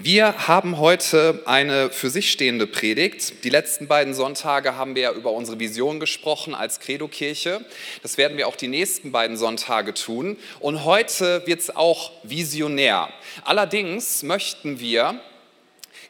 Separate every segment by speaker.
Speaker 1: Wir haben heute eine für sich stehende Predigt. Die letzten beiden Sonntage haben wir ja über unsere Vision gesprochen als Credo-Kirche. Das werden wir auch die nächsten beiden Sonntage tun. Und heute wird es auch visionär. Allerdings möchten wir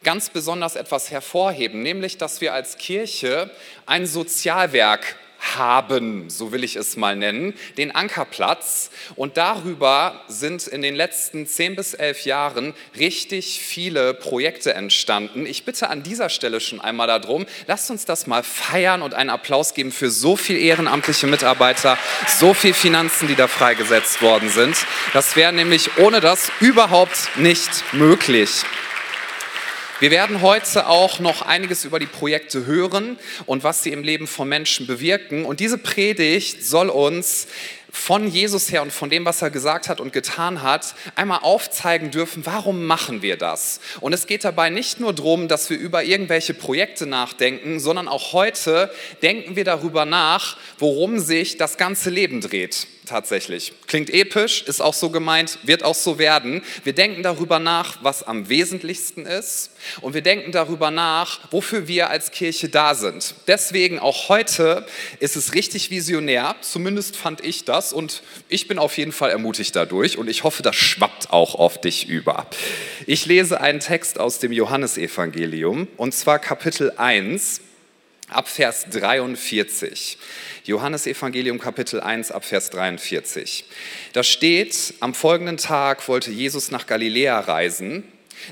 Speaker 1: ganz besonders etwas hervorheben, nämlich dass wir als Kirche ein Sozialwerk haben, so will ich es mal nennen, den Ankerplatz. Und darüber sind in den letzten zehn bis elf Jahren richtig viele Projekte entstanden. Ich bitte an dieser Stelle schon einmal darum, lasst uns das mal feiern und einen Applaus geben für so viele ehrenamtliche Mitarbeiter, so viel Finanzen, die da freigesetzt worden sind. Das wäre nämlich ohne das überhaupt nicht möglich. Wir werden heute auch noch einiges über die Projekte hören und was sie im Leben von Menschen bewirken. Und diese Predigt soll uns von Jesus her und von dem, was er gesagt hat und getan hat, einmal aufzeigen dürfen, warum machen wir das? Und es geht dabei nicht nur darum, dass wir über irgendwelche Projekte nachdenken, sondern auch heute denken wir darüber nach, worum sich das ganze Leben dreht tatsächlich. Klingt episch, ist auch so gemeint, wird auch so werden. Wir denken darüber nach, was am wesentlichsten ist und wir denken darüber nach, wofür wir als Kirche da sind. Deswegen auch heute ist es richtig visionär, zumindest fand ich das und ich bin auf jeden Fall ermutigt dadurch und ich hoffe, das schwappt auch auf dich über. Ich lese einen Text aus dem Johannesevangelium und zwar Kapitel 1 ab Vers 43. Johannes Evangelium Kapitel 1 ab Vers 43. Da steht, am folgenden Tag wollte Jesus nach Galiläa reisen.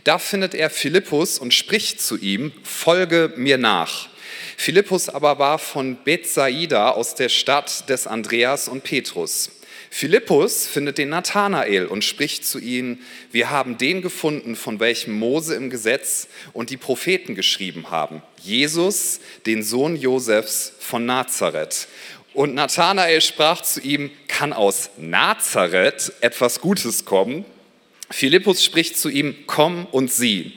Speaker 1: Da findet er Philippus und spricht zu ihm, folge mir nach. Philippus aber war von Bethsaida aus der Stadt des Andreas und Petrus. Philippus findet den Nathanael und spricht zu ihm, wir haben den gefunden, von welchem Mose im Gesetz und die Propheten geschrieben haben, Jesus, den Sohn Josefs von Nazareth. Und Nathanael sprach zu ihm, kann aus Nazareth etwas Gutes kommen? Philippus spricht zu ihm, komm und sieh.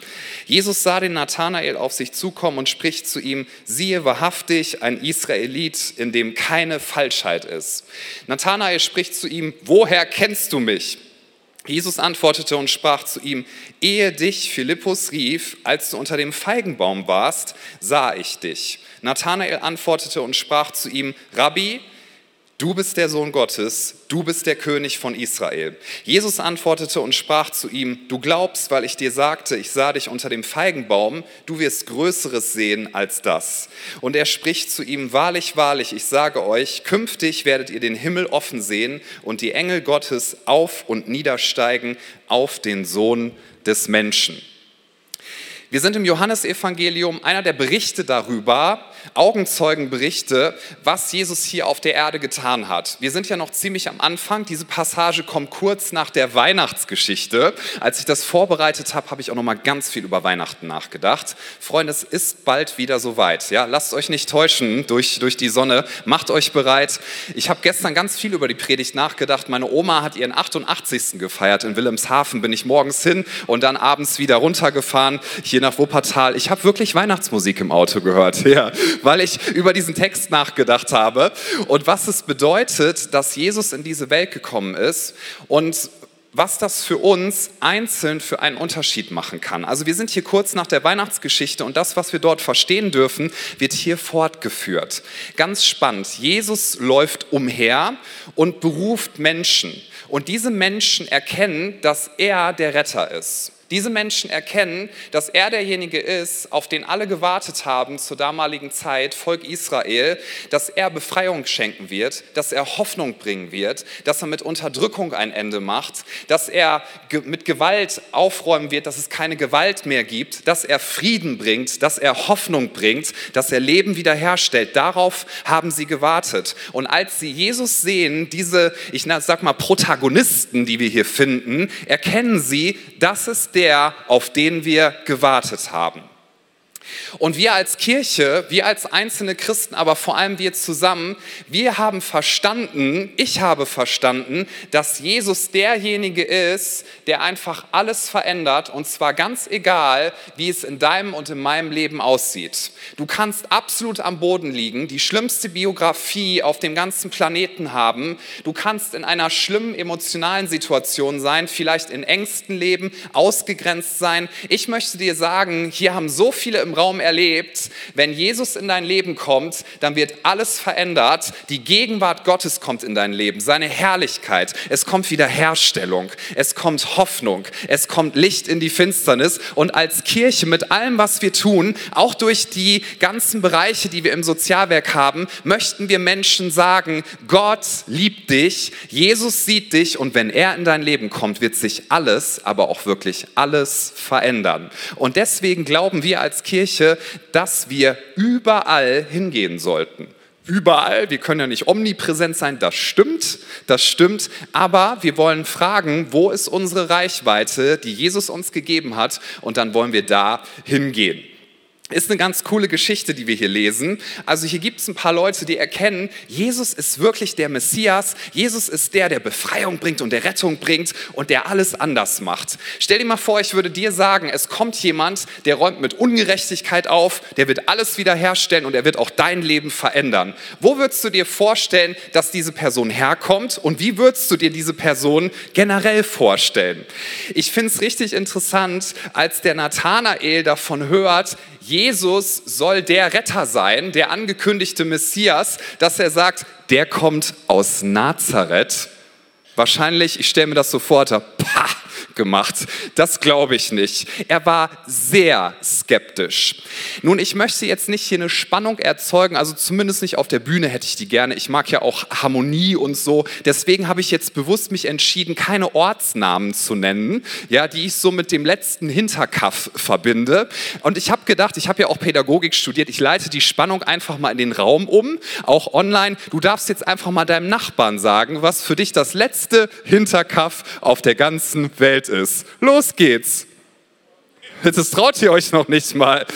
Speaker 1: Jesus sah den Nathanael auf sich zukommen und spricht zu ihm, siehe wahrhaftig ein Israelit, in dem keine Falschheit ist. Nathanael spricht zu ihm, woher kennst du mich? Jesus antwortete und sprach zu ihm, ehe dich Philippus rief, als du unter dem Feigenbaum warst, sah ich dich. Nathanael antwortete und sprach zu ihm, Rabbi, Du bist der Sohn Gottes, du bist der König von Israel. Jesus antwortete und sprach zu ihm, du glaubst, weil ich dir sagte, ich sah dich unter dem Feigenbaum, du wirst Größeres sehen als das. Und er spricht zu ihm, wahrlich, wahrlich, ich sage euch, künftig werdet ihr den Himmel offen sehen und die Engel Gottes auf und niedersteigen auf den Sohn des Menschen. Wir sind im Johannesevangelium einer der Berichte darüber, Augenzeugenberichte, was Jesus hier auf der Erde getan hat. Wir sind ja noch ziemlich am Anfang. Diese Passage kommt kurz nach der Weihnachtsgeschichte. Als ich das vorbereitet habe, habe ich auch noch mal ganz viel über Weihnachten nachgedacht. Freunde, es ist bald wieder soweit. Ja, lasst euch nicht täuschen durch, durch die Sonne. Macht euch bereit. Ich habe gestern ganz viel über die Predigt nachgedacht. Meine Oma hat ihren 88. gefeiert in Wilhelmshaven. Bin ich morgens hin und dann abends wieder runtergefahren hier nach Wuppertal. Ich habe wirklich Weihnachtsmusik im Auto gehört. Ja, weil ich über diesen Text nachgedacht habe und was es bedeutet, dass Jesus in diese Welt gekommen ist und was das für uns einzeln für einen Unterschied machen kann. Also wir sind hier kurz nach der Weihnachtsgeschichte und das, was wir dort verstehen dürfen, wird hier fortgeführt. Ganz spannend. Jesus läuft umher und beruft Menschen. Und diese Menschen erkennen, dass er der Retter ist. Diese Menschen erkennen, dass er derjenige ist, auf den alle gewartet haben zur damaligen Zeit, Volk Israel, dass er Befreiung schenken wird, dass er Hoffnung bringen wird, dass er mit Unterdrückung ein Ende macht, dass er mit Gewalt aufräumen wird, dass es keine Gewalt mehr gibt, dass er Frieden bringt, dass er Hoffnung bringt, dass er Leben wiederherstellt. Darauf haben sie gewartet. Und als sie Jesus sehen, diese, ich sag mal, Protagonisten, die wir hier finden, erkennen sie, dass es der der, auf den wir gewartet haben. Und wir als Kirche, wir als einzelne Christen, aber vor allem wir zusammen, wir haben verstanden, ich habe verstanden, dass Jesus derjenige ist, der einfach alles verändert und zwar ganz egal, wie es in deinem und in meinem Leben aussieht. Du kannst absolut am Boden liegen, die schlimmste Biografie auf dem ganzen Planeten haben. Du kannst in einer schlimmen emotionalen Situation sein, vielleicht in Ängsten leben, ausgegrenzt sein. Ich möchte dir sagen, hier haben so viele im Raum erlebt, wenn Jesus in dein Leben kommt, dann wird alles verändert. Die Gegenwart Gottes kommt in dein Leben, seine Herrlichkeit. Es kommt Wiederherstellung, es kommt Hoffnung, es kommt Licht in die Finsternis. Und als Kirche mit allem, was wir tun, auch durch die ganzen Bereiche, die wir im Sozialwerk haben, möchten wir Menschen sagen, Gott liebt dich, Jesus sieht dich und wenn er in dein Leben kommt, wird sich alles, aber auch wirklich alles verändern. Und deswegen glauben wir als Kirche, dass wir überall hingehen sollten. Überall, wir können ja nicht omnipräsent sein, das stimmt, das stimmt, aber wir wollen fragen, wo ist unsere Reichweite, die Jesus uns gegeben hat, und dann wollen wir da hingehen. Ist eine ganz coole Geschichte, die wir hier lesen. Also hier gibt es ein paar Leute, die erkennen, Jesus ist wirklich der Messias. Jesus ist der, der Befreiung bringt und der Rettung bringt und der alles anders macht. Stell dir mal vor, ich würde dir sagen, es kommt jemand, der räumt mit Ungerechtigkeit auf, der wird alles wiederherstellen und er wird auch dein Leben verändern. Wo würdest du dir vorstellen, dass diese Person herkommt und wie würdest du dir diese Person generell vorstellen? Ich finde es richtig interessant, als der Nathanael davon hört, Jesus soll der Retter sein, der angekündigte Messias, dass er sagt, der kommt aus Nazareth. Wahrscheinlich, ich stelle mir das so vor, pah, gemacht. Das glaube ich nicht. Er war sehr skeptisch. Nun, ich möchte jetzt nicht hier eine Spannung erzeugen, also zumindest nicht auf der Bühne hätte ich die gerne. Ich mag ja auch Harmonie und so. Deswegen habe ich jetzt bewusst mich entschieden, keine Ortsnamen zu nennen, ja, die ich so mit dem letzten Hinterkaff verbinde. Und ich habe gedacht, ich habe ja auch Pädagogik studiert, ich leite die Spannung einfach mal in den Raum um, auch online. Du darfst jetzt einfach mal deinem Nachbarn sagen, was für dich das letzte Hinterkaff auf der ganzen Welt ist. Los geht's. Das traut ihr euch noch nicht mal.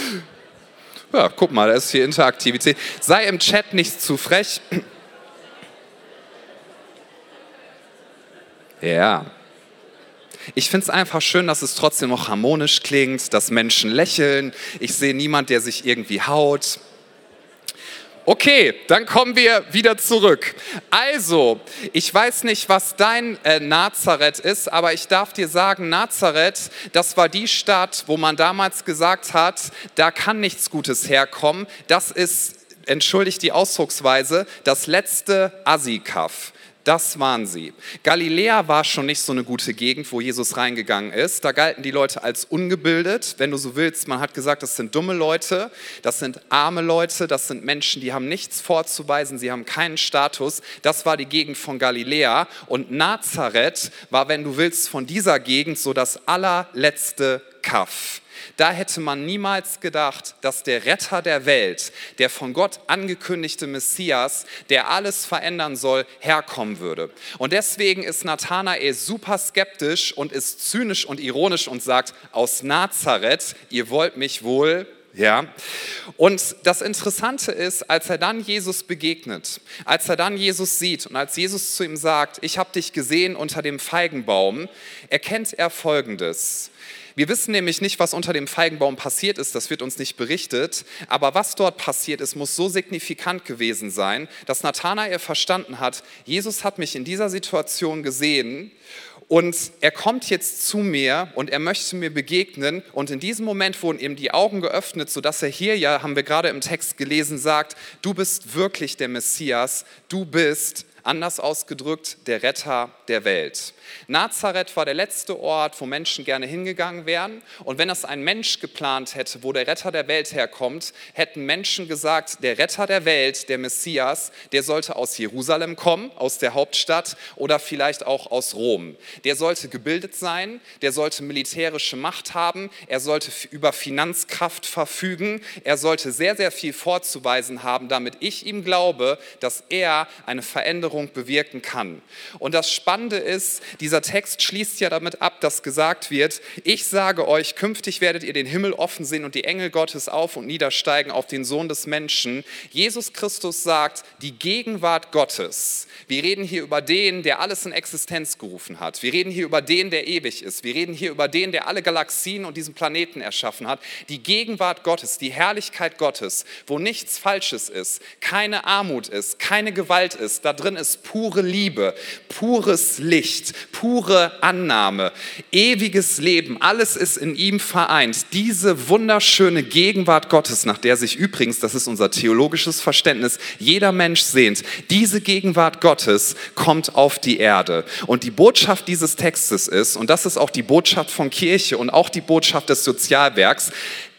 Speaker 1: Ja, guck mal, da ist hier Interaktivität. Sei im Chat nicht zu frech. Ja. Ich finde es einfach schön, dass es trotzdem noch harmonisch klingt, dass Menschen lächeln. Ich sehe niemand, der sich irgendwie haut. Okay, dann kommen wir wieder zurück. Also, ich weiß nicht, was dein äh, Nazareth ist, aber ich darf dir sagen, Nazareth, das war die Stadt, wo man damals gesagt hat, da kann nichts Gutes herkommen. Das ist, entschuldigt die Ausdrucksweise, das letzte Asikaff. Das waren sie. Galiläa war schon nicht so eine gute Gegend, wo Jesus reingegangen ist. Da galten die Leute als ungebildet. Wenn du so willst, man hat gesagt, das sind dumme Leute, das sind arme Leute, das sind Menschen, die haben nichts vorzuweisen, sie haben keinen Status. Das war die Gegend von Galiläa. Und Nazareth war, wenn du willst, von dieser Gegend so das allerletzte Kaff. Da hätte man niemals gedacht, dass der Retter der Welt, der von Gott angekündigte Messias, der alles verändern soll, herkommen würde. Und deswegen ist Nathanael super skeptisch und ist zynisch und ironisch und sagt, aus Nazareth, ihr wollt mich wohl, ja, und das Interessante ist, als er dann Jesus begegnet, als er dann Jesus sieht und als Jesus zu ihm sagt, ich habe dich gesehen unter dem Feigenbaum, erkennt er Folgendes. Wir wissen nämlich nicht, was unter dem Feigenbaum passiert ist, das wird uns nicht berichtet, aber was dort passiert ist, muss so signifikant gewesen sein, dass Nathanael verstanden hat, Jesus hat mich in dieser Situation gesehen und er kommt jetzt zu mir und er möchte mir begegnen. Und in diesem Moment wurden ihm die Augen geöffnet, sodass er hier ja, haben wir gerade im Text gelesen, sagt, du bist wirklich der Messias, du bist Anders ausgedrückt, der Retter der Welt. Nazareth war der letzte Ort, wo Menschen gerne hingegangen wären. Und wenn das ein Mensch geplant hätte, wo der Retter der Welt herkommt, hätten Menschen gesagt, der Retter der Welt, der Messias, der sollte aus Jerusalem kommen, aus der Hauptstadt oder vielleicht auch aus Rom. Der sollte gebildet sein, der sollte militärische Macht haben, er sollte über Finanzkraft verfügen, er sollte sehr, sehr viel vorzuweisen haben, damit ich ihm glaube, dass er eine Veränderung bewirken kann. Und das Spannende ist, dieser Text schließt ja damit ab, dass gesagt wird, ich sage euch, künftig werdet ihr den Himmel offen sehen und die Engel Gottes auf und niedersteigen auf den Sohn des Menschen. Jesus Christus sagt, die Gegenwart Gottes. Wir reden hier über den, der alles in Existenz gerufen hat. Wir reden hier über den, der ewig ist. Wir reden hier über den, der alle Galaxien und diesen Planeten erschaffen hat. Die Gegenwart Gottes, die Herrlichkeit Gottes, wo nichts Falsches ist, keine Armut ist, keine Gewalt ist. Da drin ist pure Liebe, pures Licht, pure Annahme, ewiges Leben. Alles ist in ihm vereint. Diese wunderschöne Gegenwart Gottes, nach der sich übrigens, das ist unser theologisches Verständnis, jeder Mensch sehnt. Diese Gegenwart Gottes kommt auf die Erde. Und die Botschaft dieses Textes ist, und das ist auch die Botschaft von Kirche und auch die Botschaft des Sozialwerks,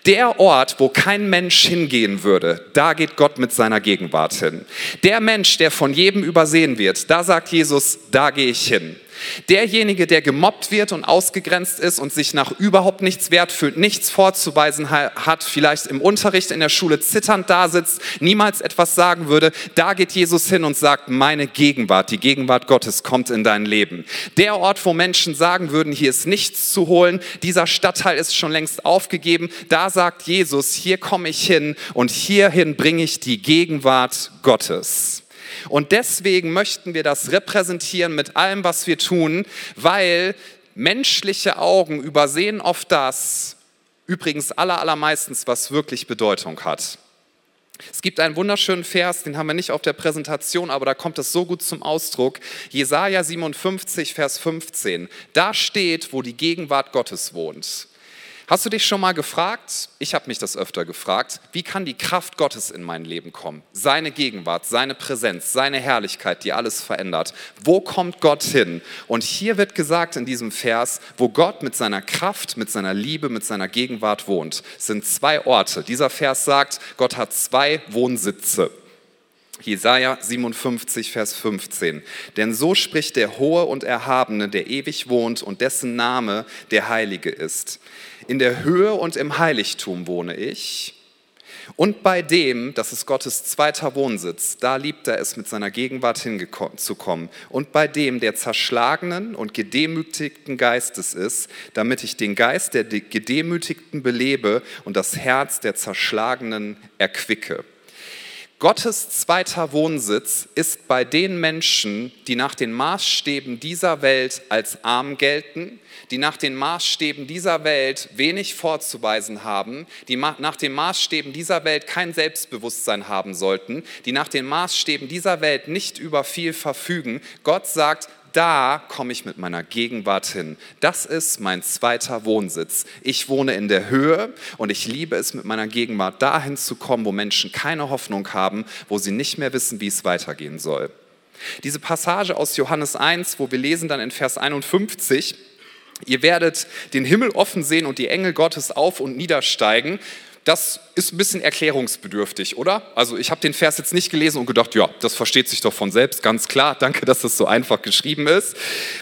Speaker 1: der Ort, wo kein Mensch hingehen würde, da geht Gott mit seiner Gegenwart hin. Der Mensch, der von jedem übersehen wird, da sagt Jesus, da gehe ich hin. Derjenige, der gemobbt wird und ausgegrenzt ist und sich nach überhaupt nichts wert fühlt, nichts vorzuweisen hat, vielleicht im Unterricht in der Schule zitternd da sitzt, niemals etwas sagen würde, da geht Jesus hin und sagt, meine Gegenwart, die Gegenwart Gottes kommt in dein Leben. Der Ort, wo Menschen sagen würden, hier ist nichts zu holen, dieser Stadtteil ist schon längst aufgegeben, da sagt Jesus, hier komme ich hin und hierhin bringe ich die Gegenwart Gottes. Und deswegen möchten wir das repräsentieren mit allem, was wir tun, weil menschliche Augen übersehen oft das, übrigens aller, allermeistens, was wirklich Bedeutung hat. Es gibt einen wunderschönen Vers, den haben wir nicht auf der Präsentation, aber da kommt es so gut zum Ausdruck. Jesaja 57, Vers 15. Da steht, wo die Gegenwart Gottes wohnt. Hast du dich schon mal gefragt, ich habe mich das öfter gefragt, wie kann die Kraft Gottes in mein Leben kommen? Seine Gegenwart, seine Präsenz, seine Herrlichkeit, die alles verändert. Wo kommt Gott hin? Und hier wird gesagt in diesem Vers, wo Gott mit seiner Kraft, mit seiner Liebe, mit seiner Gegenwart wohnt, sind zwei Orte. Dieser Vers sagt, Gott hat zwei Wohnsitze. Jesaja 57, Vers 15. Denn so spricht der Hohe und Erhabene, der ewig wohnt und dessen Name der Heilige ist. In der Höhe und im Heiligtum wohne ich. Und bei dem, das ist Gottes zweiter Wohnsitz, da liebt er es, mit seiner Gegenwart hinzukommen. Und bei dem, der zerschlagenen und gedemütigten Geistes ist, damit ich den Geist der Gedemütigten belebe und das Herz der Zerschlagenen erquicke. Gottes zweiter Wohnsitz ist bei den Menschen, die nach den Maßstäben dieser Welt als arm gelten, die nach den Maßstäben dieser Welt wenig vorzuweisen haben, die nach den Maßstäben dieser Welt kein Selbstbewusstsein haben sollten, die nach den Maßstäben dieser Welt nicht über viel verfügen. Gott sagt, da komme ich mit meiner Gegenwart hin. Das ist mein zweiter Wohnsitz. Ich wohne in der Höhe und ich liebe es, mit meiner Gegenwart dahin zu kommen, wo Menschen keine Hoffnung haben, wo sie nicht mehr wissen, wie es weitergehen soll. Diese Passage aus Johannes 1, wo wir lesen dann in Vers 51, ihr werdet den Himmel offen sehen und die Engel Gottes auf und niedersteigen, das ist ein bisschen erklärungsbedürftig, oder? Also ich habe den Vers jetzt nicht gelesen und gedacht, ja, das versteht sich doch von selbst, ganz klar. Danke, dass es so einfach geschrieben ist.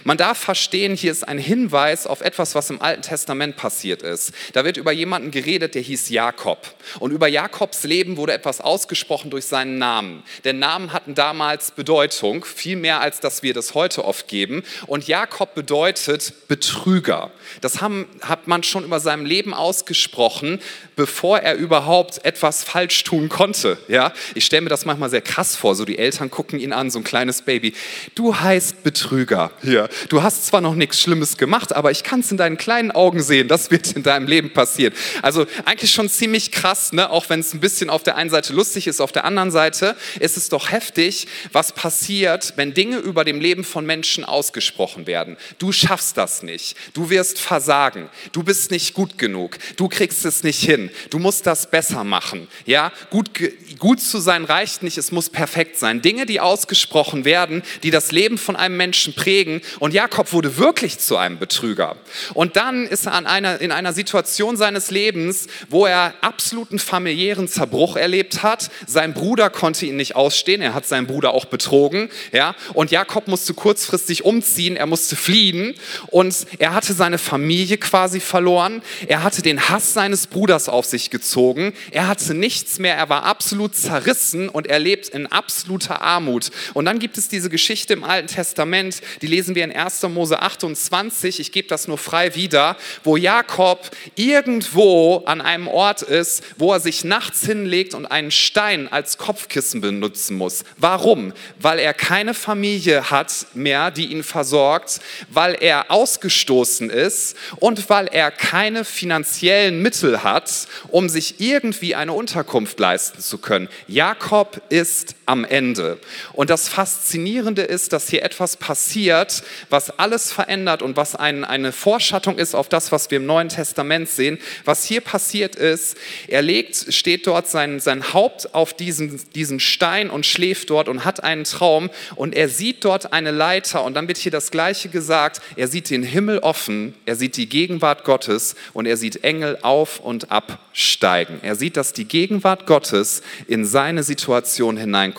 Speaker 1: Man darf verstehen, hier ist ein Hinweis auf etwas, was im Alten Testament passiert ist. Da wird über jemanden geredet, der hieß Jakob. Und über Jakobs Leben wurde etwas ausgesprochen durch seinen Namen. Denn Namen hatten damals Bedeutung, viel mehr als dass wir das heute oft geben. Und Jakob bedeutet Betrüger. Das haben, hat man schon über seinem Leben ausgesprochen, bevor er überhaupt etwas falsch tun konnte. Ja? Ich stelle mir das manchmal sehr krass vor, so die Eltern gucken ihn an, so ein kleines Baby. Du heißt Betrüger. Ja. Du hast zwar noch nichts Schlimmes gemacht, aber ich kann es in deinen kleinen Augen sehen, das wird in deinem Leben passieren. Also eigentlich schon ziemlich krass, ne? auch wenn es ein bisschen auf der einen Seite lustig ist, auf der anderen Seite ist es doch heftig, was passiert, wenn Dinge über dem Leben von Menschen ausgesprochen werden. Du schaffst das nicht, du wirst versagen, du bist nicht gut genug, du kriegst es nicht hin, du musst das besser machen. Ja, gut, gut zu sein reicht nicht, es muss perfekt sein. Dinge, die ausgesprochen werden, die das Leben von einem Menschen prägen. Und Jakob wurde wirklich zu einem Betrüger. Und dann ist er an einer, in einer Situation seines Lebens, wo er absoluten familiären Zerbruch erlebt hat. Sein Bruder konnte ihn nicht ausstehen, er hat seinen Bruder auch betrogen. Ja, und Jakob musste kurzfristig umziehen, er musste fliehen und er hatte seine Familie quasi verloren. Er hatte den Hass seines Bruders auf sich gezogen. Er hatte nichts mehr, er war absolut zerrissen und er lebt in absoluter Armut. Und dann gibt es diese Geschichte im Alten Testament, die lesen wir in 1. Mose 28, ich gebe das nur frei wieder, wo Jakob irgendwo an einem Ort ist, wo er sich nachts hinlegt und einen Stein als Kopfkissen benutzen muss. Warum? Weil er keine Familie hat mehr, die ihn versorgt, weil er ausgestoßen ist und weil er keine finanziellen Mittel hat, um sich irgendwie eine Unterkunft leisten zu können. Jakob ist am Ende. Und das Faszinierende ist, dass hier etwas passiert, was alles verändert und was ein, eine Vorschattung ist auf das, was wir im Neuen Testament sehen. Was hier passiert ist, er legt, steht dort sein, sein Haupt auf diesen, diesen Stein und schläft dort und hat einen Traum und er sieht dort eine Leiter und dann wird hier das Gleiche gesagt. Er sieht den Himmel offen, er sieht die Gegenwart Gottes und er sieht Engel auf und absteigen. Er sieht, dass die Gegenwart Gottes in seine Situation hineinkommt,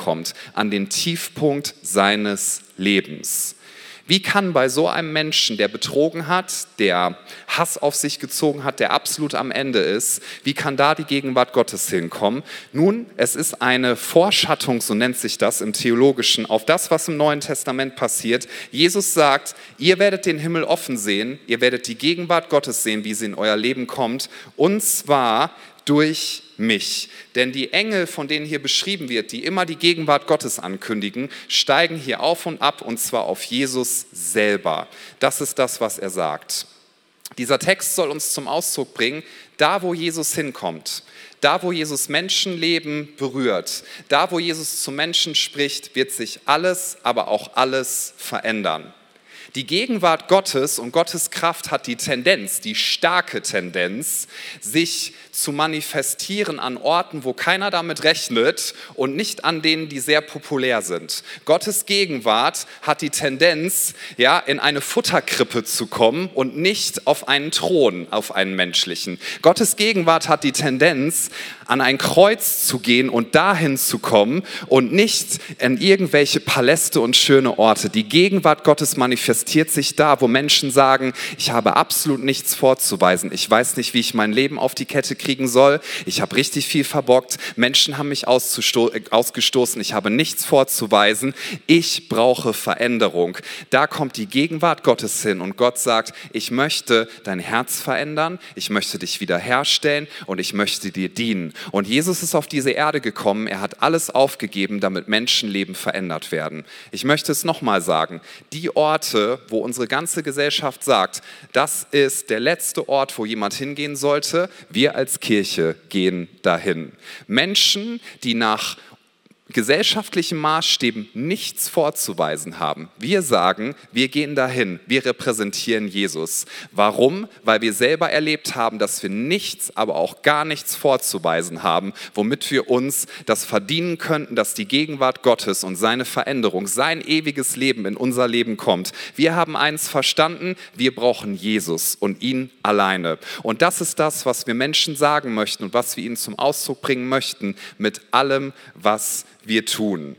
Speaker 1: an den Tiefpunkt seines Lebens. Wie kann bei so einem Menschen, der betrogen hat, der Hass auf sich gezogen hat, der absolut am Ende ist, wie kann da die Gegenwart Gottes hinkommen? Nun, es ist eine Vorschattung, so nennt sich das im Theologischen, auf das, was im Neuen Testament passiert. Jesus sagt, ihr werdet den Himmel offen sehen, ihr werdet die Gegenwart Gottes sehen, wie sie in euer Leben kommt, und zwar durch mich. Denn die Engel, von denen hier beschrieben wird, die immer die Gegenwart Gottes ankündigen, steigen hier auf und ab und zwar auf Jesus selber. Das ist das, was er sagt. Dieser Text soll uns zum Ausdruck bringen, da wo Jesus hinkommt, da wo Jesus Menschenleben berührt, da wo Jesus zu Menschen spricht, wird sich alles, aber auch alles verändern. Die Gegenwart Gottes und Gottes Kraft hat die Tendenz, die starke Tendenz, sich zu manifestieren an Orten, wo keiner damit rechnet und nicht an denen, die sehr populär sind. Gottes Gegenwart hat die Tendenz, ja, in eine Futterkrippe zu kommen und nicht auf einen Thron, auf einen menschlichen. Gottes Gegenwart hat die Tendenz, an ein Kreuz zu gehen und dahin zu kommen und nicht in irgendwelche Paläste und schöne Orte. Die Gegenwart Gottes manifestiert sich da, wo Menschen sagen, ich habe absolut nichts vorzuweisen. Ich weiß nicht, wie ich mein Leben auf die Kette kriegen soll. Ich habe richtig viel verbockt. Menschen haben mich ausgestoßen. Ich habe nichts vorzuweisen. Ich brauche Veränderung. Da kommt die Gegenwart Gottes hin und Gott sagt, ich möchte dein Herz verändern. Ich möchte dich wiederherstellen und ich möchte dir dienen. Und Jesus ist auf diese Erde gekommen. Er hat alles aufgegeben, damit Menschenleben verändert werden. Ich möchte es nochmal sagen. Die Orte, wo unsere ganze Gesellschaft sagt, das ist der letzte Ort, wo jemand hingehen sollte, wir als Kirche gehen dahin. Menschen, die nach gesellschaftlichen Maßstäben nichts vorzuweisen haben. Wir sagen, wir gehen dahin, wir repräsentieren Jesus. Warum? Weil wir selber erlebt haben, dass wir nichts, aber auch gar nichts vorzuweisen haben, womit wir uns das verdienen könnten, dass die Gegenwart Gottes und seine Veränderung, sein ewiges Leben in unser Leben kommt. Wir haben eins verstanden, wir brauchen Jesus und ihn alleine. Und das ist das, was wir Menschen sagen möchten und was wir ihnen zum Ausdruck bringen möchten mit allem, was wir tun.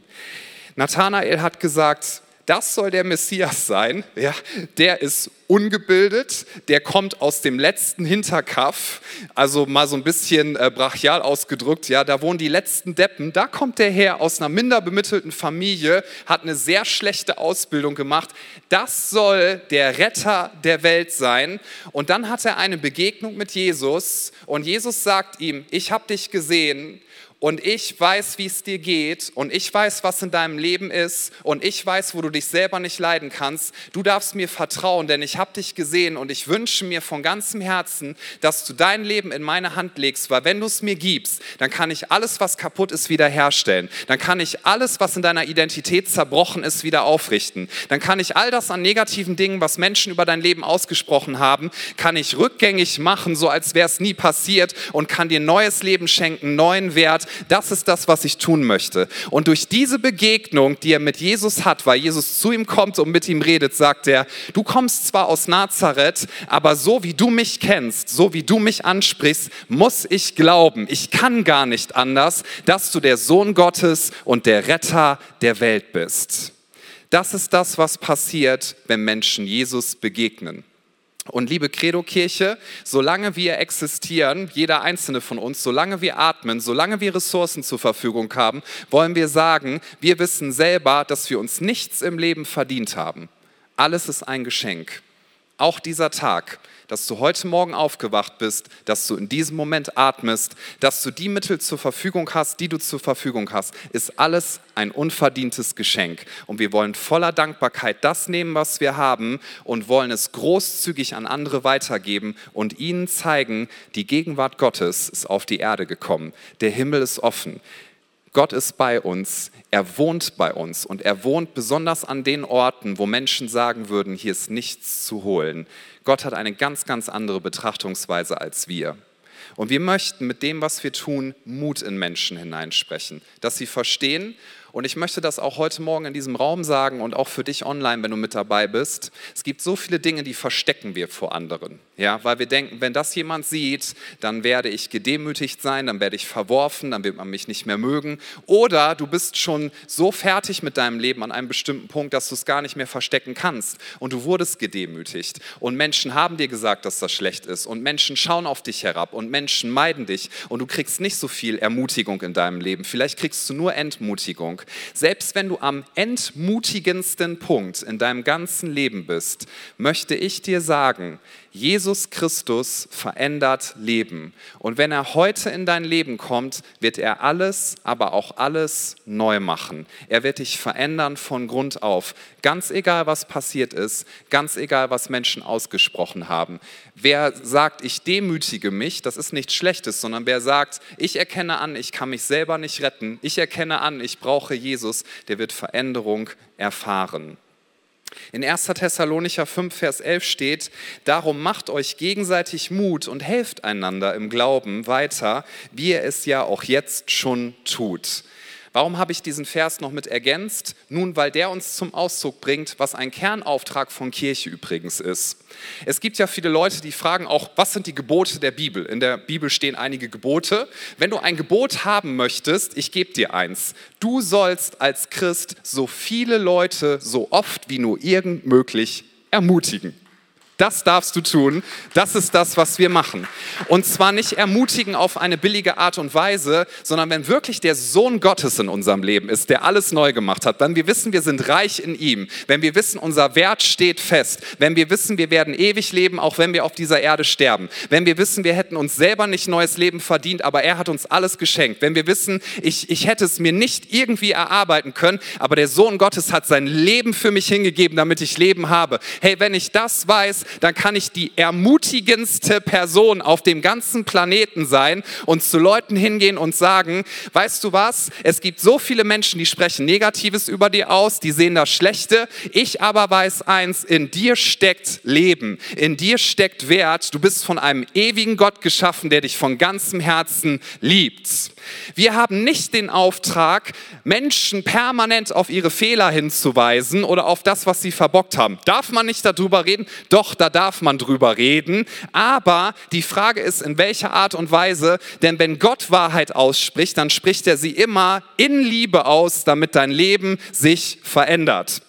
Speaker 1: Nathanael hat gesagt, das soll der Messias sein. Ja, der ist ungebildet, der kommt aus dem letzten Hinterkaff, also mal so ein bisschen äh, brachial ausgedrückt, ja, da wohnen die letzten Deppen, da kommt der her aus einer minder bemittelten Familie, hat eine sehr schlechte Ausbildung gemacht. Das soll der Retter der Welt sein. Und dann hat er eine Begegnung mit Jesus und Jesus sagt ihm, ich habe dich gesehen und ich weiß, wie es dir geht und ich weiß, was in deinem Leben ist und ich weiß, wo du dich selber nicht leiden kannst. Du darfst mir vertrauen, denn ich habe dich gesehen und ich wünsche mir von ganzem Herzen, dass du dein Leben in meine Hand legst, weil wenn du es mir gibst, dann kann ich alles, was kaputt ist, wiederherstellen. Dann kann ich alles, was in deiner Identität zerbrochen ist, wieder aufrichten. Dann kann ich all das an negativen Dingen, was Menschen über dein Leben ausgesprochen haben, kann ich rückgängig machen, so als wäre es nie passiert und kann dir neues Leben schenken, neuen Wert, das ist das, was ich tun möchte. Und durch diese Begegnung, die er mit Jesus hat, weil Jesus zu ihm kommt und mit ihm redet, sagt er, du kommst zwar aus Nazareth, aber so wie du mich kennst, so wie du mich ansprichst, muss ich glauben, ich kann gar nicht anders, dass du der Sohn Gottes und der Retter der Welt bist. Das ist das, was passiert, wenn Menschen Jesus begegnen. Und liebe Credo-Kirche, solange wir existieren, jeder einzelne von uns, solange wir atmen, solange wir Ressourcen zur Verfügung haben, wollen wir sagen, wir wissen selber, dass wir uns nichts im Leben verdient haben. Alles ist ein Geschenk. Auch dieser Tag, dass du heute Morgen aufgewacht bist, dass du in diesem Moment atmest, dass du die Mittel zur Verfügung hast, die du zur Verfügung hast, ist alles ein unverdientes Geschenk. Und wir wollen voller Dankbarkeit das nehmen, was wir haben und wollen es großzügig an andere weitergeben und ihnen zeigen, die Gegenwart Gottes ist auf die Erde gekommen. Der Himmel ist offen. Gott ist bei uns, er wohnt bei uns und er wohnt besonders an den Orten, wo Menschen sagen würden, hier ist nichts zu holen. Gott hat eine ganz, ganz andere Betrachtungsweise als wir. Und wir möchten mit dem, was wir tun, Mut in Menschen hineinsprechen, dass sie verstehen und ich möchte das auch heute Morgen in diesem Raum sagen und auch für dich online, wenn du mit dabei bist. Es gibt so viele Dinge, die verstecken wir vor anderen. Ja, weil wir denken, wenn das jemand sieht, dann werde ich gedemütigt sein, dann werde ich verworfen, dann wird man mich nicht mehr mögen. Oder du bist schon so fertig mit deinem Leben an einem bestimmten Punkt, dass du es gar nicht mehr verstecken kannst. Und du wurdest gedemütigt. Und Menschen haben dir gesagt, dass das schlecht ist. Und Menschen schauen auf dich herab. Und Menschen meiden dich. Und du kriegst nicht so viel Ermutigung in deinem Leben. Vielleicht kriegst du nur Entmutigung. Selbst wenn du am entmutigendsten Punkt in deinem ganzen Leben bist, möchte ich dir sagen, Jesus Christus verändert Leben. Und wenn er heute in dein Leben kommt, wird er alles, aber auch alles neu machen. Er wird dich verändern von Grund auf. Ganz egal, was passiert ist, ganz egal, was Menschen ausgesprochen haben. Wer sagt, ich demütige mich, das ist nichts Schlechtes, sondern wer sagt, ich erkenne an, ich kann mich selber nicht retten, ich erkenne an, ich brauche Jesus, der wird Veränderung erfahren. In 1. Thessalonicher 5, Vers 11 steht, darum macht euch gegenseitig Mut und helft einander im Glauben weiter, wie ihr es ja auch jetzt schon tut. Warum habe ich diesen Vers noch mit ergänzt? Nun, weil der uns zum Ausdruck bringt, was ein Kernauftrag von Kirche übrigens ist. Es gibt ja viele Leute, die fragen auch, was sind die Gebote der Bibel? In der Bibel stehen einige Gebote. Wenn du ein Gebot haben möchtest, ich gebe dir eins. Du sollst als Christ so viele Leute so oft wie nur irgend möglich ermutigen. Das darfst du tun. Das ist das, was wir machen. Und zwar nicht ermutigen auf eine billige Art und Weise, sondern wenn wirklich der Sohn Gottes in unserem Leben ist, der alles neu gemacht hat, wenn wir wissen, wir sind reich in ihm, wenn wir wissen, unser Wert steht fest, wenn wir wissen, wir werden ewig leben, auch wenn wir auf dieser Erde sterben, wenn wir wissen, wir hätten uns selber nicht neues Leben verdient, aber er hat uns alles geschenkt, wenn wir wissen, ich, ich hätte es mir nicht irgendwie erarbeiten können, aber der Sohn Gottes hat sein Leben für mich hingegeben, damit ich Leben habe. Hey, wenn ich das weiß, dann kann ich die ermutigendste Person auf dem ganzen Planeten sein und zu Leuten hingehen und sagen, weißt du was, es gibt so viele Menschen, die sprechen Negatives über dir aus, die sehen das Schlechte. Ich aber weiß eins, in dir steckt Leben, in dir steckt Wert. Du bist von einem ewigen Gott geschaffen, der dich von ganzem Herzen liebt. Wir haben nicht den Auftrag, Menschen permanent auf ihre Fehler hinzuweisen oder auf das, was sie verbockt haben. Darf man nicht darüber reden? Doch, da darf man drüber reden. Aber die Frage ist, in welcher Art und Weise, denn wenn Gott Wahrheit ausspricht, dann spricht er sie immer in Liebe aus, damit dein Leben sich verändert.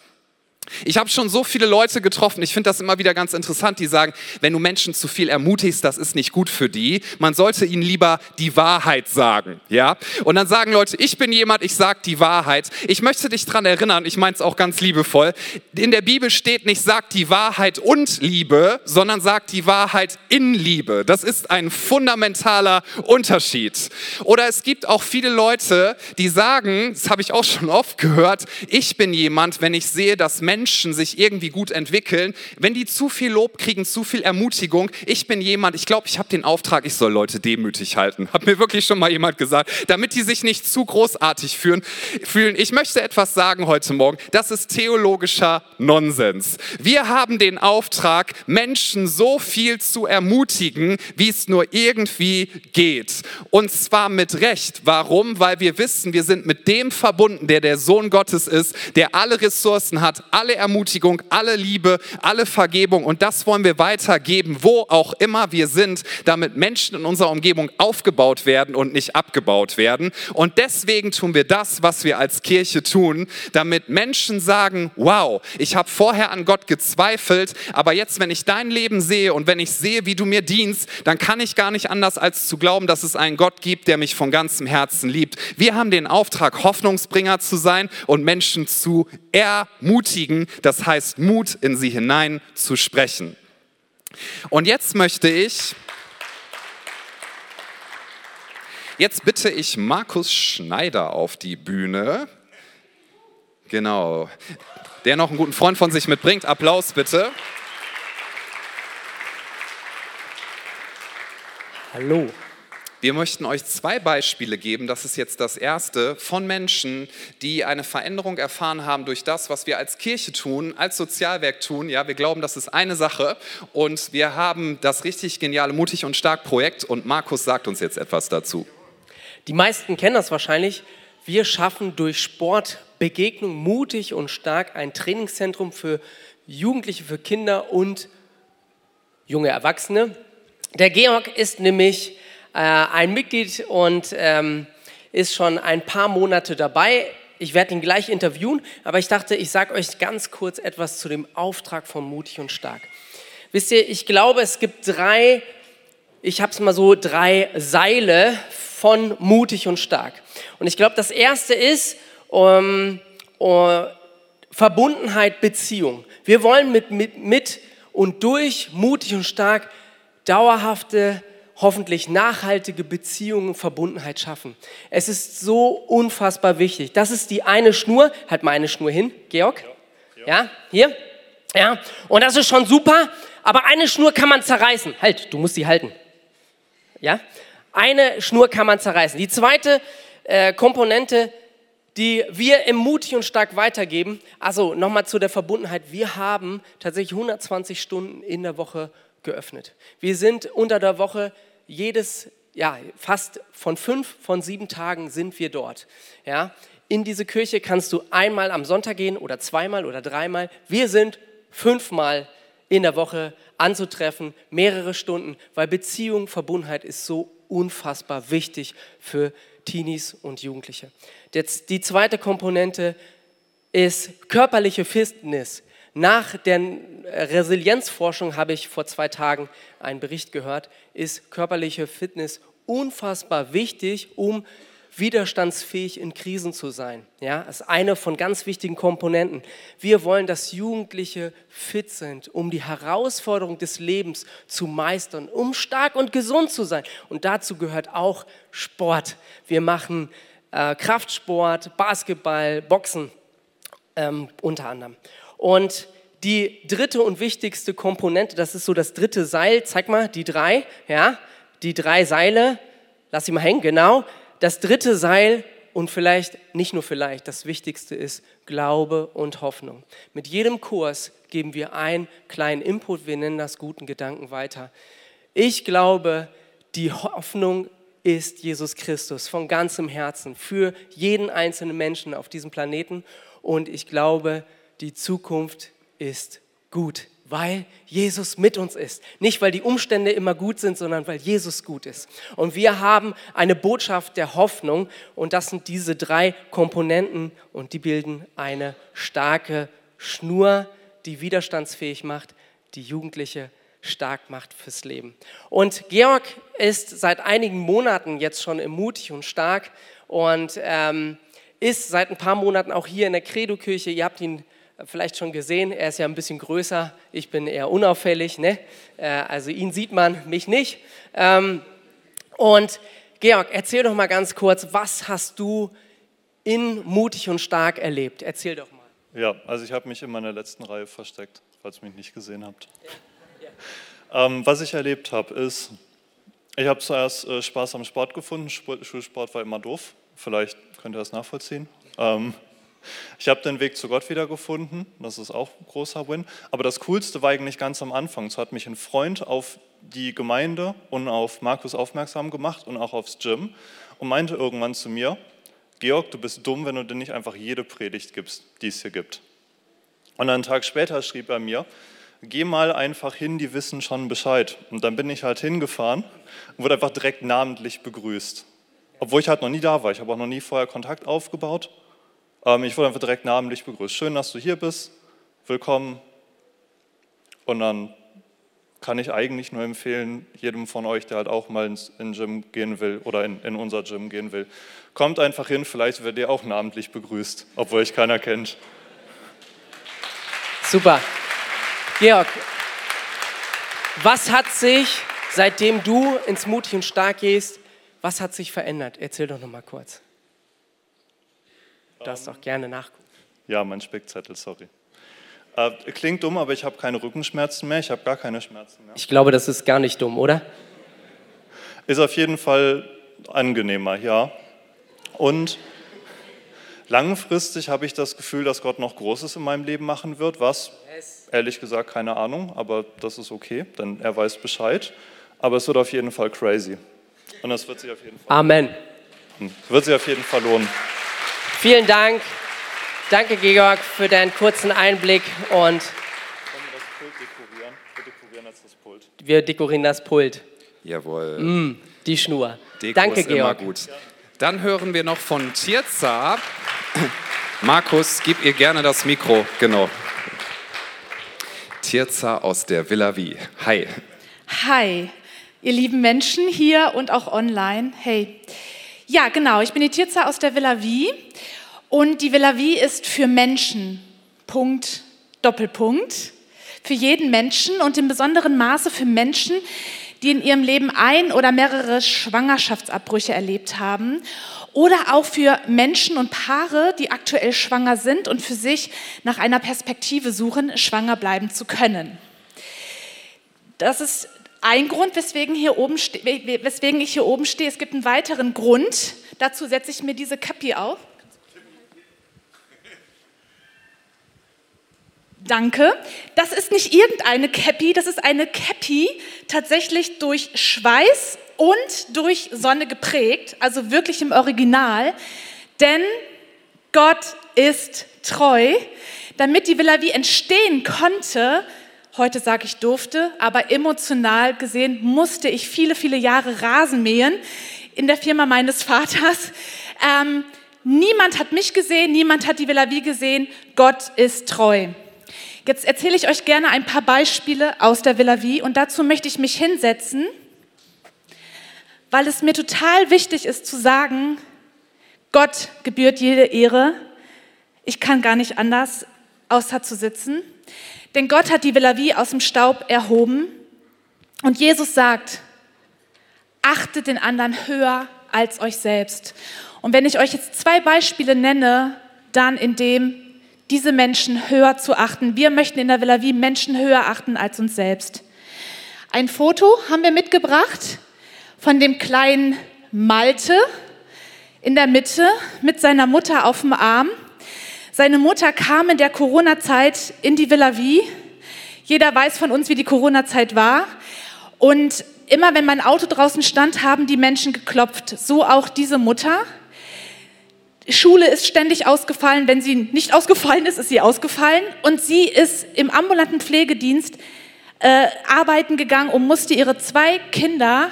Speaker 1: Ich habe schon so viele Leute getroffen, ich finde das immer wieder ganz interessant, die sagen, wenn du Menschen zu viel ermutigst, das ist nicht gut für die. Man sollte ihnen lieber die Wahrheit sagen, ja? Und dann sagen Leute, ich bin jemand, ich sage die Wahrheit. Ich möchte dich daran erinnern, ich meine es auch ganz liebevoll, in der Bibel steht nicht, sag die Wahrheit und Liebe, sondern sag die Wahrheit in Liebe. Das ist ein fundamentaler Unterschied. Oder es gibt auch viele Leute, die sagen, das habe ich auch schon oft gehört, ich bin jemand, wenn ich sehe, dass Menschen Menschen sich irgendwie gut entwickeln, wenn die zu viel Lob kriegen, zu viel Ermutigung. Ich bin jemand, ich glaube, ich habe den Auftrag, ich soll Leute demütig halten. Hat mir wirklich schon mal jemand gesagt, damit die sich nicht zu großartig fühlen. Ich möchte etwas sagen heute Morgen. Das ist theologischer Nonsens. Wir haben den Auftrag, Menschen so viel zu ermutigen, wie es nur irgendwie geht. Und zwar mit Recht. Warum? Weil wir wissen, wir sind mit dem verbunden, der der Sohn Gottes ist, der alle Ressourcen hat, alle alle Ermutigung, alle Liebe, alle Vergebung und das wollen wir weitergeben, wo auch immer wir sind, damit Menschen in unserer Umgebung aufgebaut werden und nicht abgebaut werden. Und deswegen tun wir das, was wir als Kirche tun, damit Menschen sagen, wow, ich habe vorher an Gott gezweifelt, aber jetzt, wenn ich dein Leben sehe und wenn ich sehe, wie du mir dienst, dann kann ich gar nicht anders als zu glauben, dass es einen Gott gibt, der mich von ganzem Herzen liebt. Wir haben den Auftrag, Hoffnungsbringer zu sein und Menschen zu ermutigen, das heißt Mut in sie hinein zu sprechen. Und jetzt möchte ich, jetzt bitte ich Markus Schneider auf die Bühne. Genau, der noch einen guten Freund von sich mitbringt. Applaus bitte.
Speaker 2: Hallo.
Speaker 1: Wir möchten euch zwei Beispiele geben. Das ist jetzt das erste von Menschen, die eine Veränderung erfahren haben durch das, was wir als Kirche tun, als Sozialwerk tun. Ja, wir glauben, das ist eine Sache und wir haben das richtig geniale Mutig und Stark Projekt und Markus sagt uns jetzt etwas dazu.
Speaker 2: Die meisten kennen das wahrscheinlich. Wir schaffen durch Sportbegegnung mutig und stark ein Trainingszentrum für Jugendliche, für Kinder und junge Erwachsene. Der Georg ist nämlich äh, ein Mitglied und ähm, ist schon ein paar Monate dabei. Ich werde ihn gleich interviewen, aber ich dachte, ich sage euch ganz kurz etwas zu dem Auftrag von Mutig und Stark. Wisst ihr, ich glaube, es gibt drei, ich habe es mal so, drei Seile von Mutig und Stark. Und ich glaube, das erste ist um, um, Verbundenheit, Beziehung. Wir wollen mit, mit, mit und durch Mutig und Stark dauerhafte hoffentlich nachhaltige Beziehungen, Verbundenheit schaffen. Es ist so unfassbar wichtig. Das ist die eine Schnur. Halt mal eine Schnur hin, Georg. Ja, ja. hier. Ja, und das ist schon super, aber eine Schnur kann man zerreißen. Halt, du musst sie halten. Ja, eine Schnur kann man zerreißen. Die zweite äh, Komponente, die wir im Mutig und Stark weitergeben, also nochmal zu der Verbundenheit, wir haben tatsächlich 120 Stunden in der Woche geöffnet. Wir sind unter der Woche jedes, ja, fast von fünf von sieben Tagen sind wir dort. Ja, in diese Kirche kannst du einmal am Sonntag gehen oder zweimal oder dreimal. Wir sind fünfmal in der Woche anzutreffen, mehrere Stunden, weil Beziehung, Verbundenheit ist so unfassbar wichtig für Teenies und Jugendliche. Jetzt die zweite Komponente ist körperliche Fitness. Nach der Resilienzforschung habe ich vor zwei Tagen einen Bericht gehört, ist körperliche Fitness unfassbar wichtig, um widerstandsfähig in Krisen zu sein. Ja, das ist eine von ganz wichtigen Komponenten. Wir wollen, dass Jugendliche fit sind, um die Herausforderung des Lebens zu meistern, um stark und gesund zu sein. Und dazu gehört auch Sport. Wir machen äh, Kraftsport, Basketball, Boxen ähm, unter anderem. Und die dritte und wichtigste Komponente, das ist so das dritte Seil, zeig mal, die drei, ja, die drei Seile, lass sie mal hängen, genau. Das dritte Seil und vielleicht, nicht nur vielleicht, das Wichtigste ist Glaube und Hoffnung. Mit jedem Kurs geben wir einen kleinen Input, wir nennen das guten Gedanken weiter. Ich glaube, die Hoffnung ist Jesus Christus von ganzem Herzen für jeden einzelnen Menschen auf diesem Planeten und ich glaube, die Zukunft ist gut, weil Jesus mit uns ist. Nicht, weil die Umstände immer gut sind, sondern weil Jesus gut ist. Und wir haben eine Botschaft der Hoffnung und das sind diese drei Komponenten und die bilden eine starke Schnur, die widerstandsfähig macht, die Jugendliche stark macht fürs Leben. Und Georg ist seit einigen Monaten jetzt schon mutig und stark und ähm, ist seit ein paar Monaten auch hier in der Credo-Kirche. Ihr habt ihn vielleicht schon gesehen, er ist ja ein bisschen größer, ich bin eher unauffällig, ne? Äh, also ihn sieht man, mich nicht. Ähm, und Georg, erzähl doch mal ganz kurz, was hast du in Mutig und Stark erlebt? Erzähl doch mal.
Speaker 3: Ja, also ich habe mich in meiner letzten Reihe versteckt, falls ihr mich nicht gesehen habt. Ja. Ja. Ähm, was ich erlebt habe, ist, ich habe zuerst äh, Spaß am Sport gefunden. Schulsport war immer doof. Vielleicht könnt ihr das nachvollziehen. Ähm, ich habe den Weg zu Gott wiedergefunden, das ist auch ein großer Win. Aber das Coolste war eigentlich ganz am Anfang. So hat mich ein Freund auf die Gemeinde und auf Markus aufmerksam gemacht und auch aufs Gym und meinte irgendwann zu mir, Georg, du bist dumm, wenn du dir nicht einfach jede Predigt gibst, die es hier gibt. Und einen Tag später schrieb er mir, geh mal einfach hin, die wissen schon Bescheid. Und dann bin ich halt hingefahren und wurde einfach direkt namentlich begrüßt. Obwohl ich halt noch nie da war. Ich habe auch noch nie vorher Kontakt aufgebaut. Ähm, ich wurde einfach direkt namentlich begrüßt. Schön, dass du hier bist. Willkommen. Und dann kann ich eigentlich nur empfehlen, jedem von euch, der halt auch mal ins in Gym gehen will oder in, in unser Gym gehen will, kommt einfach hin, vielleicht werdet ihr auch namentlich begrüßt, obwohl euch keiner kennt.
Speaker 2: Super. Georg, was hat sich, seitdem du ins Mutig und Stark gehst, was hat sich verändert? Erzähl doch noch mal kurz. Du darfst auch gerne nachgucken.
Speaker 3: Ja, mein Spickzettel, sorry. Äh, klingt dumm, aber ich habe keine Rückenschmerzen mehr, ich habe gar keine Schmerzen mehr.
Speaker 2: Ich glaube, das ist gar nicht dumm, oder?
Speaker 3: Ist auf jeden Fall angenehmer, ja. Und langfristig habe ich das Gefühl, dass Gott noch Großes in meinem Leben machen wird. Was? Ehrlich gesagt, keine Ahnung, aber das ist okay, denn er weiß Bescheid. Aber es wird auf jeden Fall crazy. Und das wird sich auf jeden Fall.
Speaker 2: Amen.
Speaker 3: Wird sich auf jeden Fall lohnen.
Speaker 2: Vielen Dank. Danke, Georg, für deinen kurzen Einblick und
Speaker 3: Können wir das Pult dekorieren? Wir dekorieren jetzt das Pult.
Speaker 2: wir dekorieren das Pult.
Speaker 1: Jawohl.
Speaker 2: Mm, die Schnur.
Speaker 1: Deko
Speaker 2: Danke,
Speaker 1: ist immer
Speaker 2: Georg.
Speaker 1: gut. Dann hören wir noch von Tirza. Markus, gib ihr gerne das Mikro. Genau. Tirza aus der Villa Wie. Hi.
Speaker 4: Hi, ihr lieben Menschen hier und auch online. Hey. Ja, genau, ich bin die Tirza aus der Villa Wie und die Villa Wie ist für Menschen. Punkt, Doppelpunkt. Für jeden Menschen und im besonderen Maße für Menschen, die in ihrem Leben ein oder mehrere Schwangerschaftsabbrüche erlebt haben oder auch für Menschen und Paare, die aktuell schwanger sind und für sich nach einer Perspektive suchen, schwanger bleiben zu können. Das ist ein Grund, weswegen, hier oben weswegen ich hier oben stehe. Es gibt einen weiteren Grund. Dazu setze ich mir diese Cappy auf. Danke. Das ist nicht irgendeine Cappy, das ist eine Cappy tatsächlich durch Schweiß und durch Sonne geprägt, also wirklich im Original. Denn Gott ist treu. Damit die Villa wie entstehen konnte, heute sage ich durfte, aber emotional gesehen musste ich viele, viele Jahre Rasen mähen in der Firma meines Vaters. Ähm, niemand hat mich gesehen, niemand hat die Villa wie gesehen. Gott ist treu. Jetzt erzähle ich euch gerne ein paar Beispiele aus der Villa Wie und dazu möchte ich mich hinsetzen, weil es mir total wichtig ist zu sagen, Gott gebührt jede Ehre. Ich kann gar nicht anders, außer zu sitzen. Denn Gott hat die Villa Wie aus dem Staub erhoben und Jesus sagt, achtet den anderen höher als euch selbst. Und wenn ich euch jetzt zwei Beispiele nenne, dann in dem diese Menschen höher zu achten. Wir möchten in der Villa Wie Menschen höher achten als uns selbst. Ein Foto haben wir mitgebracht von dem kleinen Malte in der Mitte mit seiner Mutter auf dem Arm. Seine Mutter kam in der Corona-Zeit in die Villa Wie. Jeder weiß von uns, wie die Corona-Zeit war. Und immer wenn mein Auto draußen stand, haben die Menschen geklopft. So auch diese Mutter. Schule ist ständig ausgefallen. Wenn sie nicht ausgefallen ist, ist sie ausgefallen. Und sie ist im ambulanten Pflegedienst äh, arbeiten gegangen und musste ihre zwei Kinder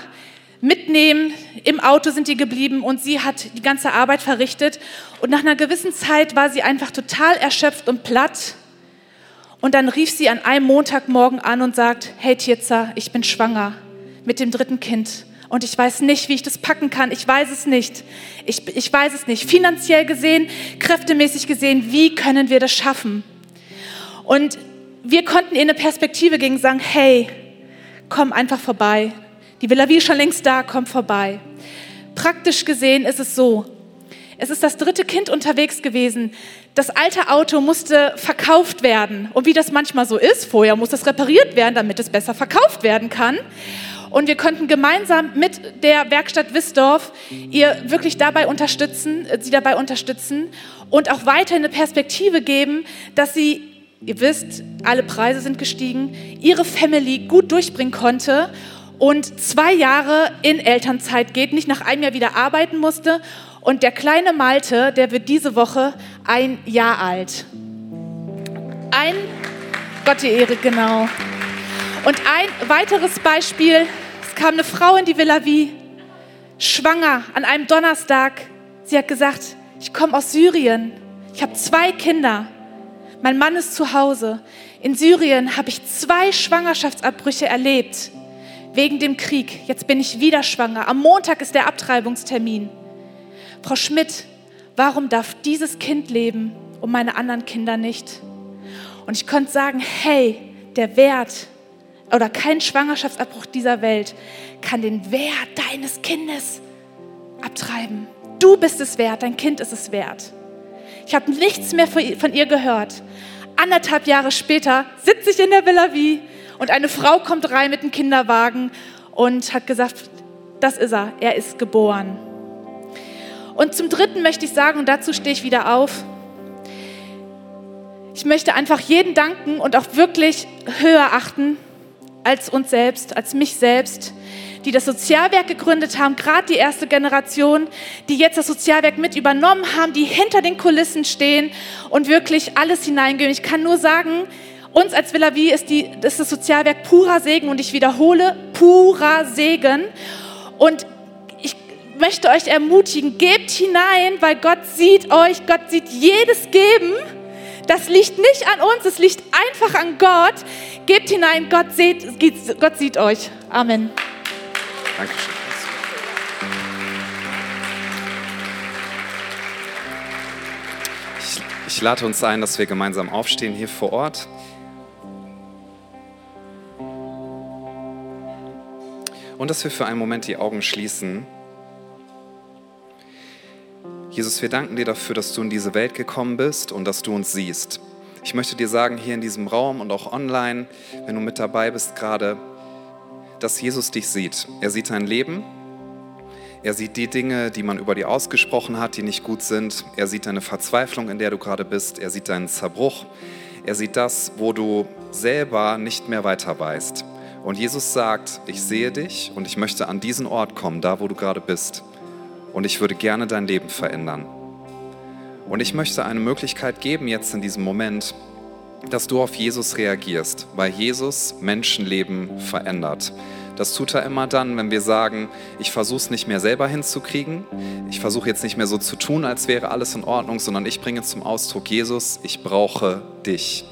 Speaker 4: mitnehmen. Im Auto sind die geblieben und sie hat die ganze Arbeit verrichtet. Und nach einer gewissen Zeit war sie einfach total erschöpft und platt. Und dann rief sie an einem Montagmorgen an und sagt, hey Tirza, ich bin schwanger mit dem dritten Kind. Und ich weiß nicht, wie ich das packen kann. Ich weiß es nicht. Ich, ich weiß es nicht. Finanziell gesehen, kräftemäßig gesehen, wie können wir das schaffen? Und wir konnten ihr eine Perspektive gegen sagen, hey, komm einfach vorbei. Die Villa Wie ist schon längst da, komm vorbei. Praktisch gesehen ist es so, es ist das dritte Kind unterwegs gewesen. Das alte Auto musste verkauft werden. Und wie das manchmal so ist, vorher muss es repariert werden, damit es besser verkauft werden kann. Und wir konnten gemeinsam mit der Werkstatt Wissdorf ihr wirklich dabei unterstützen, äh, sie dabei unterstützen und auch weiterhin eine Perspektive geben, dass sie, ihr wisst, alle Preise sind gestiegen, ihre Family gut durchbringen konnte und zwei Jahre in Elternzeit geht, nicht nach einem Jahr wieder arbeiten musste. Und der kleine Malte, der wird diese Woche ein Jahr alt. ein, Gott die Ehre, genau. Und ein weiteres Beispiel, es kam eine Frau in die Villa wie schwanger an einem Donnerstag. Sie hat gesagt, ich komme aus Syrien. Ich habe zwei Kinder. Mein Mann ist zu Hause. In Syrien habe ich zwei Schwangerschaftsabbrüche erlebt wegen dem Krieg. Jetzt bin ich wieder schwanger. Am Montag ist der Abtreibungstermin. Frau Schmidt, warum darf dieses Kind leben und meine anderen Kinder nicht? Und ich konnte sagen, hey, der Wert oder kein Schwangerschaftsabbruch dieser Welt kann den Wert deines Kindes abtreiben. Du bist es wert, dein Kind ist es wert. Ich habe nichts mehr von ihr gehört. Anderthalb Jahre später sitze ich in der Villa Wie und eine Frau kommt rein mit einem Kinderwagen und hat gesagt, das ist er, er ist geboren. Und zum Dritten möchte ich sagen, und dazu stehe ich wieder auf, ich möchte einfach jeden danken und auch wirklich höher achten als uns selbst, als mich selbst, die das Sozialwerk gegründet haben, gerade die erste Generation, die jetzt das Sozialwerk mit übernommen haben, die hinter den Kulissen stehen und wirklich alles hineingeben. Ich kann nur sagen, uns als Villa Vie ist, die, ist das Sozialwerk purer Segen und ich wiederhole, purer Segen. Und ich möchte euch ermutigen, gebt hinein, weil Gott sieht euch, Gott sieht jedes Geben. Das liegt nicht an uns, es liegt einfach an Gott. Gebt hinein, Gott sieht, Gott sieht euch. Amen.
Speaker 1: Dankeschön. Ich, ich lade uns ein, dass wir gemeinsam aufstehen hier vor Ort. Und dass wir für einen Moment die Augen schließen. Jesus, wir danken dir dafür, dass du in diese Welt gekommen bist und dass du uns siehst. Ich möchte dir sagen, hier in diesem Raum und auch online, wenn du mit dabei bist gerade, dass Jesus dich sieht. Er sieht dein Leben. Er sieht die Dinge, die man über dir ausgesprochen hat, die nicht gut sind. Er sieht deine Verzweiflung, in der du gerade bist. Er sieht deinen Zerbruch. Er sieht das, wo du selber nicht mehr weiter weißt. Und Jesus sagt, ich sehe dich und ich möchte an diesen Ort kommen, da wo du gerade bist. Und ich würde gerne dein Leben verändern. Und ich möchte eine Möglichkeit geben jetzt in diesem Moment, dass du auf Jesus reagierst, weil Jesus Menschenleben verändert. Das tut er immer dann, wenn wir sagen, ich versuche es nicht mehr selber hinzukriegen, ich versuche jetzt nicht mehr so zu tun, als wäre alles in Ordnung, sondern ich bringe zum Ausdruck, Jesus, ich brauche dich.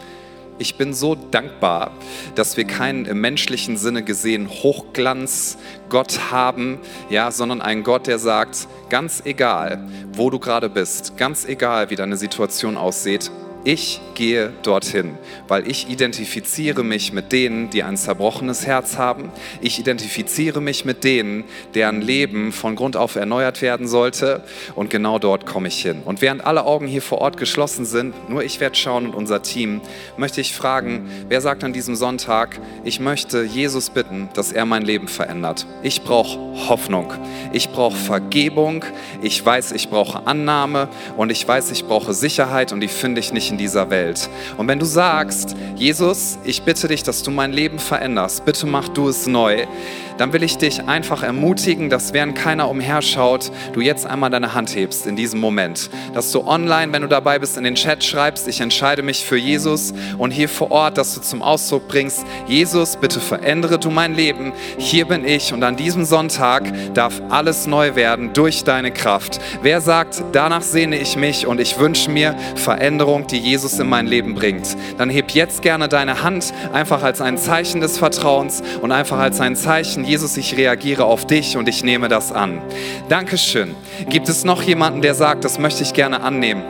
Speaker 1: Ich bin so dankbar, dass wir keinen im menschlichen Sinne gesehen Hochglanz Gott haben, ja, sondern einen Gott, der sagt, ganz egal, wo du gerade bist, ganz egal, wie deine Situation aussieht, ich gehe dorthin, weil ich identifiziere mich mit denen, die ein zerbrochenes Herz haben. Ich identifiziere mich mit denen, deren Leben von Grund auf erneuert werden sollte. Und genau dort komme ich hin. Und während alle Augen hier vor Ort geschlossen sind, nur ich werde schauen und unser Team, möchte ich fragen, wer sagt an diesem Sonntag, ich möchte Jesus bitten, dass er mein Leben verändert. Ich brauche Hoffnung. Ich brauche Vergebung. Ich weiß, ich brauche Annahme. Und ich weiß, ich brauche Sicherheit. Und die finde ich nicht in dieser Welt. Und wenn du sagst, Jesus, ich bitte dich, dass du mein Leben veränderst, bitte mach du es neu, dann will ich dich einfach ermutigen, dass während keiner umherschaut, du jetzt einmal deine Hand hebst in diesem Moment. Dass du online, wenn du dabei bist, in den Chat schreibst, ich entscheide mich für Jesus und hier vor Ort, dass du zum Ausdruck bringst, Jesus, bitte verändere du mein Leben. Hier bin ich und an diesem Sonntag darf alles neu werden durch deine Kraft. Wer sagt, danach sehne ich mich und ich wünsche mir Veränderung, die Jesus in mein Leben bringt, dann heb jetzt gerne deine Hand einfach als ein Zeichen des Vertrauens und einfach als ein Zeichen, Jesus, ich reagiere auf dich und ich nehme das an. Dankeschön. Gibt es noch jemanden, der sagt, das möchte ich gerne annehmen?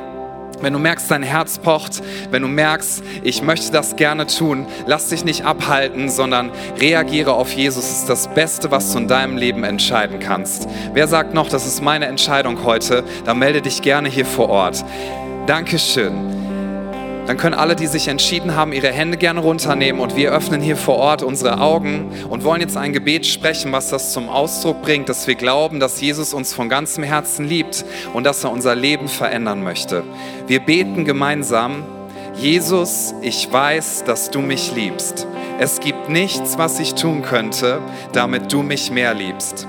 Speaker 1: Wenn du merkst, dein Herz pocht, wenn du merkst, ich möchte das gerne tun, lass dich nicht abhalten, sondern reagiere auf Jesus. Das ist das Beste, was du in deinem Leben entscheiden kannst. Wer sagt noch, das ist meine Entscheidung heute, dann melde dich gerne hier vor Ort. Dankeschön. Dann können alle, die sich entschieden haben, ihre Hände gerne runternehmen und wir öffnen hier vor Ort unsere Augen und wollen jetzt ein Gebet sprechen, was das zum Ausdruck bringt, dass wir glauben, dass Jesus uns von ganzem Herzen liebt und dass er unser Leben verändern möchte. Wir beten gemeinsam, Jesus, ich weiß, dass du mich liebst. Es gibt nichts, was ich tun könnte, damit du mich mehr liebst.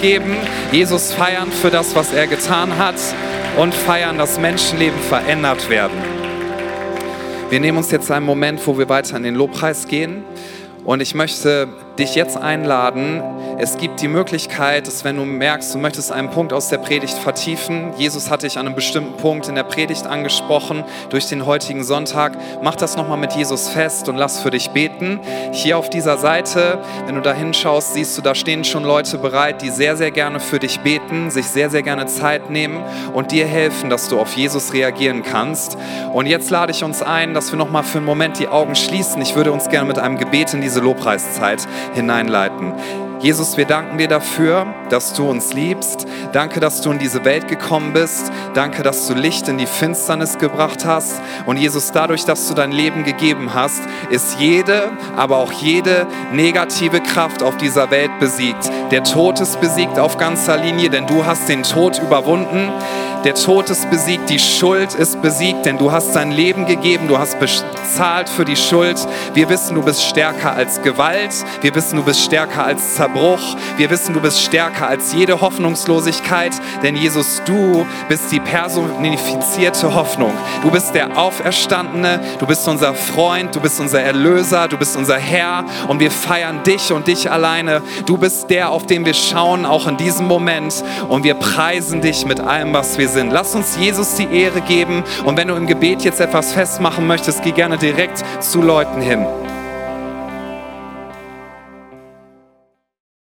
Speaker 1: geben, Jesus feiern für das, was er getan hat und feiern, dass Menschenleben verändert werden. Wir nehmen uns jetzt einen Moment, wo wir weiter in den Lobpreis gehen. Und ich möchte dich jetzt einladen. Es gibt die Möglichkeit, dass wenn du merkst, du möchtest einen Punkt aus der Predigt vertiefen, Jesus hat dich an einem bestimmten Punkt in der Predigt angesprochen durch den heutigen Sonntag, mach das nochmal mit Jesus fest und lass für dich beten. Hier auf dieser Seite, wenn du da hinschaust, siehst du, da stehen schon Leute bereit, die sehr, sehr gerne für dich beten, sich sehr, sehr gerne Zeit nehmen und dir helfen, dass du auf Jesus reagieren kannst. Und jetzt lade ich uns ein, dass wir nochmal für einen Moment die Augen schließen. Ich würde uns gerne mit einem Gebet in diese Lobpreiszeit hineinleiten. Jesus, wir danken dir dafür, dass du uns liebst. Danke, dass du in diese Welt gekommen bist. Danke, dass du Licht in die Finsternis gebracht hast. Und Jesus, dadurch, dass du dein Leben gegeben hast, ist jede, aber auch jede negative Kraft auf dieser Welt besiegt. Der Tod ist besiegt auf ganzer Linie, denn du hast den Tod überwunden. Der Tod ist besiegt, die Schuld ist besiegt, denn du hast dein Leben gegeben, du hast bezahlt für die Schuld. Wir wissen, du bist stärker als Gewalt. Wir wissen, du bist stärker als Zerbruch. Wir wissen, du bist stärker als jede Hoffnungslosigkeit, denn Jesus, du bist die personifizierte Hoffnung. Du bist der Auferstandene, du bist unser Freund, du bist unser Erlöser, du bist unser Herr und wir feiern dich und dich alleine. Du bist der, auf den wir schauen, auch in diesem Moment und wir preisen dich mit allem, was wir sind. Lass uns Jesus die Ehre geben und wenn du im Gebet jetzt etwas festmachen möchtest, geh gerne direkt zu Leuten hin.